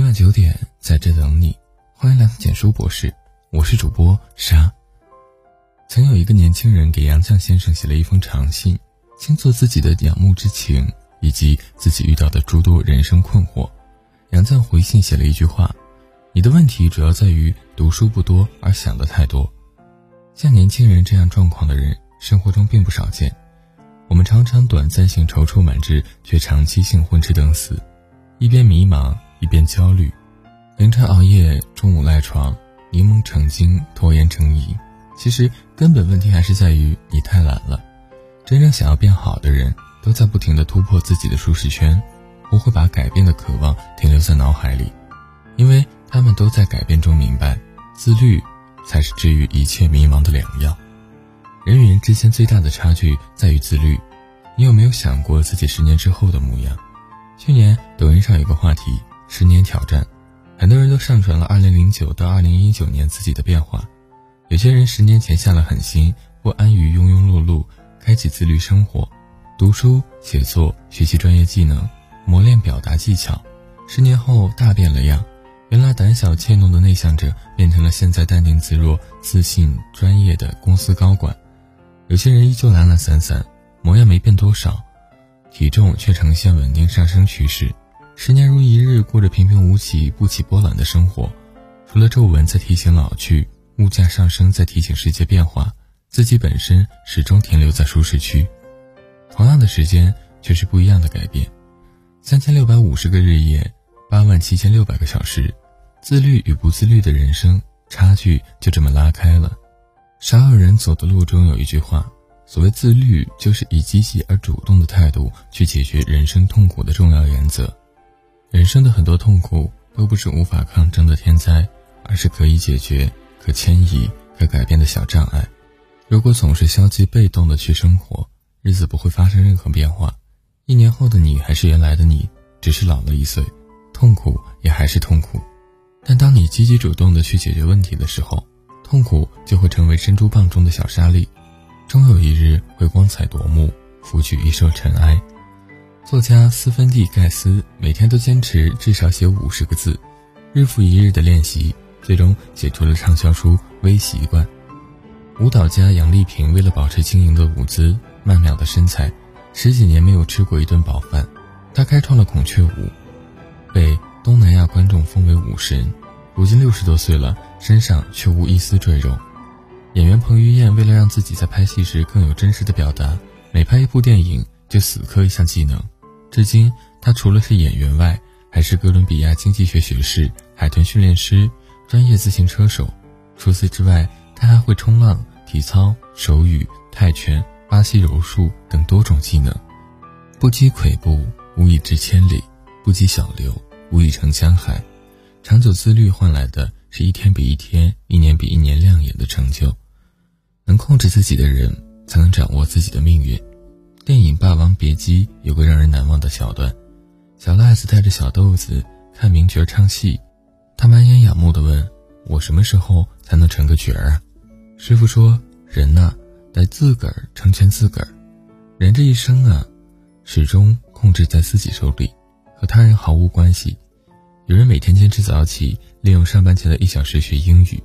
每晚九点在这等你，欢迎来到简书博士，我是主播沙。曾有一个年轻人给杨绛先生写了一封长信，倾诉自己的仰慕之情以及自己遇到的诸多人生困惑。杨绛回信写了一句话：“你的问题主要在于读书不多而想的太多。”像年轻人这样状况的人，生活中并不少见。我们常常短暂性踌躇满志，却长期性混吃等死，一边迷茫一边焦虑，凌晨熬夜，中午赖床，柠檬成精，拖延成瘾。其实根本问题还是在于你太懒了。真正想要变好的人，都在不停的突破自己的舒适圈，不会把改变的渴望停留在脑海里，因为他们都在改变中明白，自律才是治愈一切迷茫的良药。人与人之间最大的差距在于自律。你有没有想过自己十年之后的模样？去年抖音上有个话题“十年挑战”，很多人都上传了2009到2019年自己的变化。有些人十年前下了狠心，不安于庸庸碌碌，开启自律生活，读书、写作、学习专业技能，磨练表达技巧。十年后大变了样，原来胆小怯懦的内向者，变成了现在淡定自若、自信专业的公司高管。有些人依旧懒懒散散，模样没变多少，体重却呈现稳定上升趋势。十年如一日，过着平平无奇、不起波澜的生活，除了皱纹在提醒老去，物价上升在提醒世界变化，自己本身始终停留在舒适区。同样的时间，却是不一样的改变。三千六百五十个日夜，八万七千六百个小时，自律与不自律的人生差距就这么拉开了。少有人走的路中有一句话：所谓自律，就是以积极而主动的态度去解决人生痛苦的重要原则。人生的很多痛苦都不是无法抗争的天灾，而是可以解决、可迁移、可改变的小障碍。如果总是消极被动的去生活，日子不会发生任何变化。一年后的你还是原来的你，只是老了一岁，痛苦也还是痛苦。但当你积极主动的去解决问题的时候，痛苦就会成为珍珠蚌中的小沙粒，终有一日会光彩夺目，拂去一身尘埃。作家斯芬蒂盖斯每天都坚持至少写五十个字，日复一日的练习，最终写出了畅销书《微习惯》。舞蹈家杨丽萍为了保持轻盈的舞姿、曼妙的身材，十几年没有吃过一顿饱饭。她开创了孔雀舞，被东南亚观众封为舞神。如今六十多岁了，身上却无一丝赘肉。演员彭于晏为了让自己在拍戏时更有真实的表达，每拍一部电影就死磕一项技能。至今，他除了是演员外，还是哥伦比亚经济学学士、海豚训练师、专业自行车手。除此之外，他还会冲浪、体操、手语、泰拳、巴西柔术等多种技能。不积跬步，无以至千里；不积小流，无以成江海。长久自律换来的是一天比一天、一年比一年亮眼的成就。能控制自己的人，才能掌握自己的命运。电影《霸王别姬》有个让人难忘的桥段：小赖子带着小豆子看名角唱戏，他满眼仰慕地问：“我什么时候才能成个角儿啊？”师傅说：“人呐，得自个儿成全自个儿。人这一生啊，始终控制在自己手里，和他人毫无关系。”有人每天坚持早起，利用上班前的一小时学英语，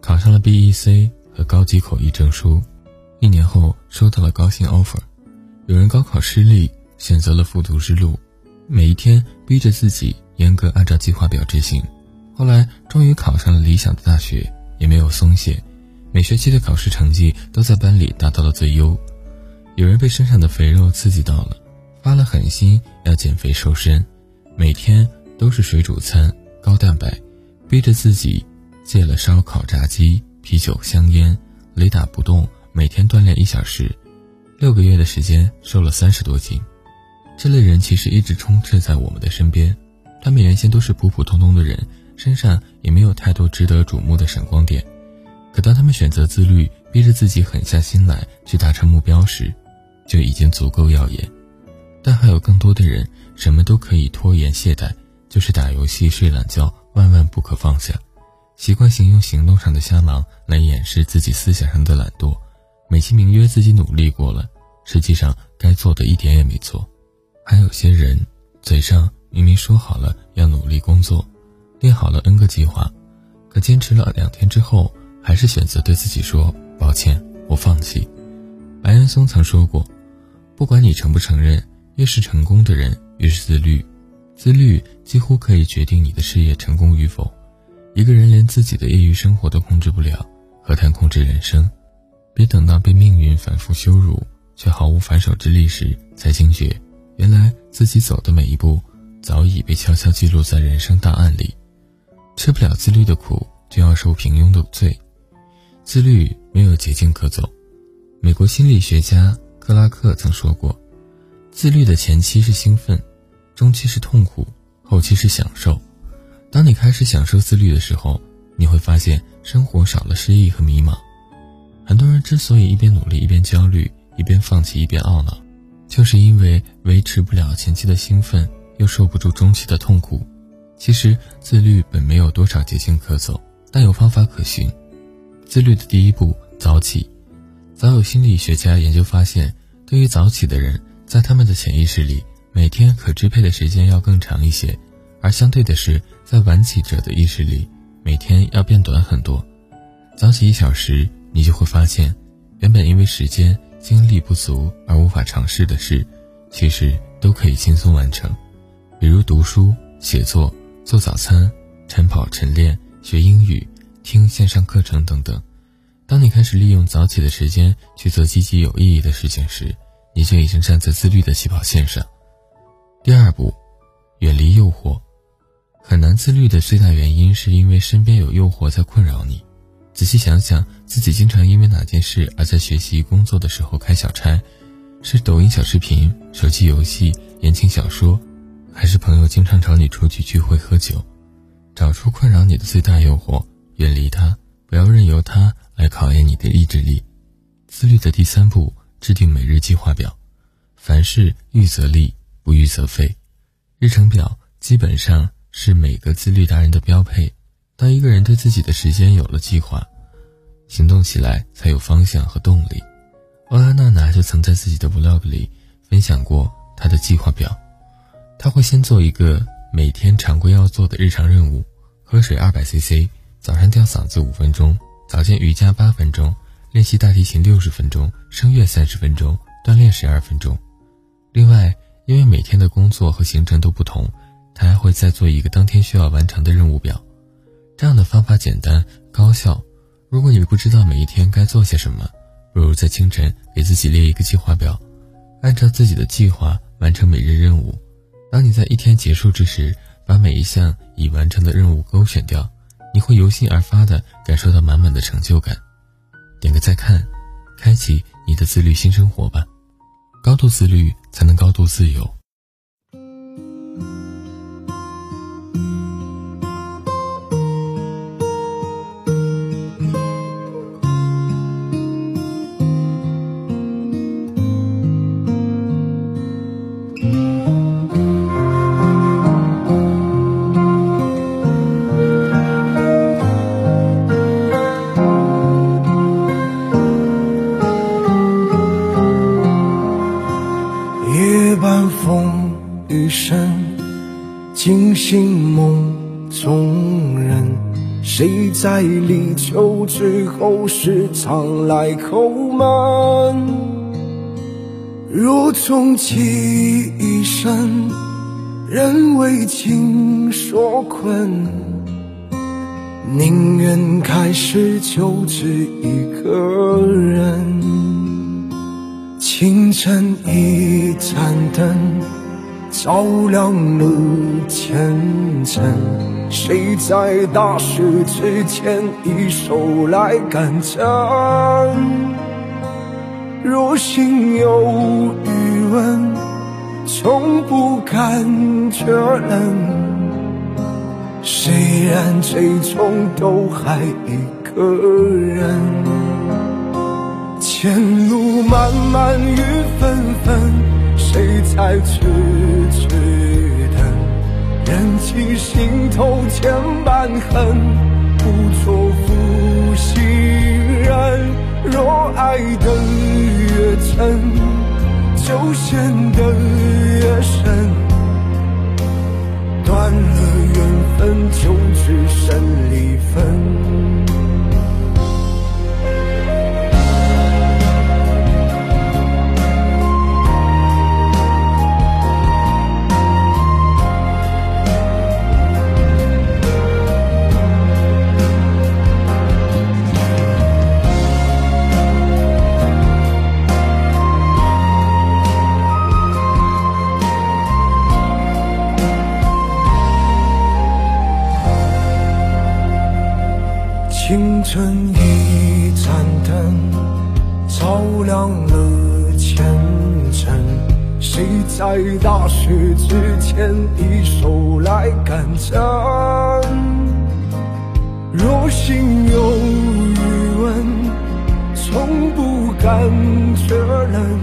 考上了 BEC 和高级口译证书，一年后收到了高薪 offer。有人高考失利，选择了复读之路，每一天逼着自己严格按照计划表执行，后来终于考上了理想的大学，也没有松懈，每学期的考试成绩都在班里达到了最优。有人被身上的肥肉刺激到了，发了狠心要减肥瘦身，每天。都是水煮餐，高蛋白，逼着自己戒了烧烤、炸鸡、啤酒、香烟，雷打不动，每天锻炼一小时，六个月的时间瘦了三十多斤。这类人其实一直充斥在我们的身边，他们原先都是普普通通的人，身上也没有太多值得瞩目的闪光点，可当他们选择自律，逼着自己狠下心来去达成目标时，就已经足够耀眼。但还有更多的人，什么都可以拖延懈怠。就是打游戏、睡懒觉，万万不可放下。习惯性用行动上的瞎忙来掩饰自己思想上的懒惰，美其名曰自己努力过了，实际上该做的一点也没做。还有些人，嘴上明明说好了要努力工作，列好了 N 个计划，可坚持了两天之后，还是选择对自己说抱歉，我放弃。白岩松曾说过，不管你承不承认，越是成功的人越是自律，自律几乎可以决定你的事业成功与否。一个人连自己的业余生活都控制不了，何谈控制人生？别等到被命运反复羞辱，却毫无反手之力时，才惊觉，原来自己走的每一步，早已被悄悄记录在人生档案里。吃不了自律的苦，就要受平庸的罪。自律没有捷径可走。美国心理学家克拉克曾说过：“自律的前期是兴奋，中期是痛苦，后期是享受。当你开始享受自律的时候，你会发现生活少了失意和迷茫。很多人之所以一边努力一边焦虑，一边放弃一边懊恼，就是因为维持不了前期的兴奋，又受不住中期的痛苦。”其实自律本没有多少捷径可走，但有方法可循。自律的第一步，早起。早有心理学家研究发现，对于早起的人，在他们的潜意识里，每天可支配的时间要更长一些；而相对的是，在晚起者的意识里，每天要变短很多。早起一小时，你就会发现，原本因为时间、精力不足而无法尝试的事，其实都可以轻松完成，比如读书、写作。做早餐、晨跑、晨练、学英语、听线上课程等等。当你开始利用早起的时间去做积极有意义的事情时，你就已经站在自律的起跑线上。第二步，远离诱惑。很难自律的最大原因是因为身边有诱惑在困扰你。仔细想想，自己经常因为哪件事而在学习、工作的时候开小差，是抖音小视频、手机游戏、言情小说。还是朋友经常找你出去聚会喝酒，找出困扰你的最大诱惑，远离它，不要任由它来考验你的意志力。自律的第三步，制定每日计划表。凡事预则立，不预则废。日程表基本上是每个自律达人的标配。当一个人对自己的时间有了计划，行动起来才有方向和动力。欧拉娜娜就曾在自己的 vlog 里分享过她的计划表。他会先做一个每天常规要做的日常任务：喝水二百 CC，早上吊嗓子五分钟，早间瑜伽八分钟，练习大提琴六十分钟，声乐三十分钟，锻炼十二分钟。另外，因为每天的工作和行程都不同，他还会再做一个当天需要完成的任务表。这样的方法简单高效。如果你不知道每一天该做些什么，不如在清晨给自己列一个计划表，按照自己的计划完成每日任务。当你在一天结束之时，把每一项已完成的任务勾选掉，你会由心而发的感受到满满的成就感。点个再看，开启你的自律新生活吧。高度自律，才能高度自由。谁在立秋之后时常来叩门？若终其一生，人为情所困，宁愿开始就只一个人。清晨一盏灯。照亮了前程，谁在大事之前一手来干成？若心有余温，从不感觉冷。虽然最终都还一个人，前路漫漫雨纷纷。谁在痴痴？忍起心头千般恨，不做负心人。若爱得越真，就陷得越深。断了缘分，就。只剩离分。照亮了前尘。谁在大雪之前一手来赶针？若心有余温，从不敢确认。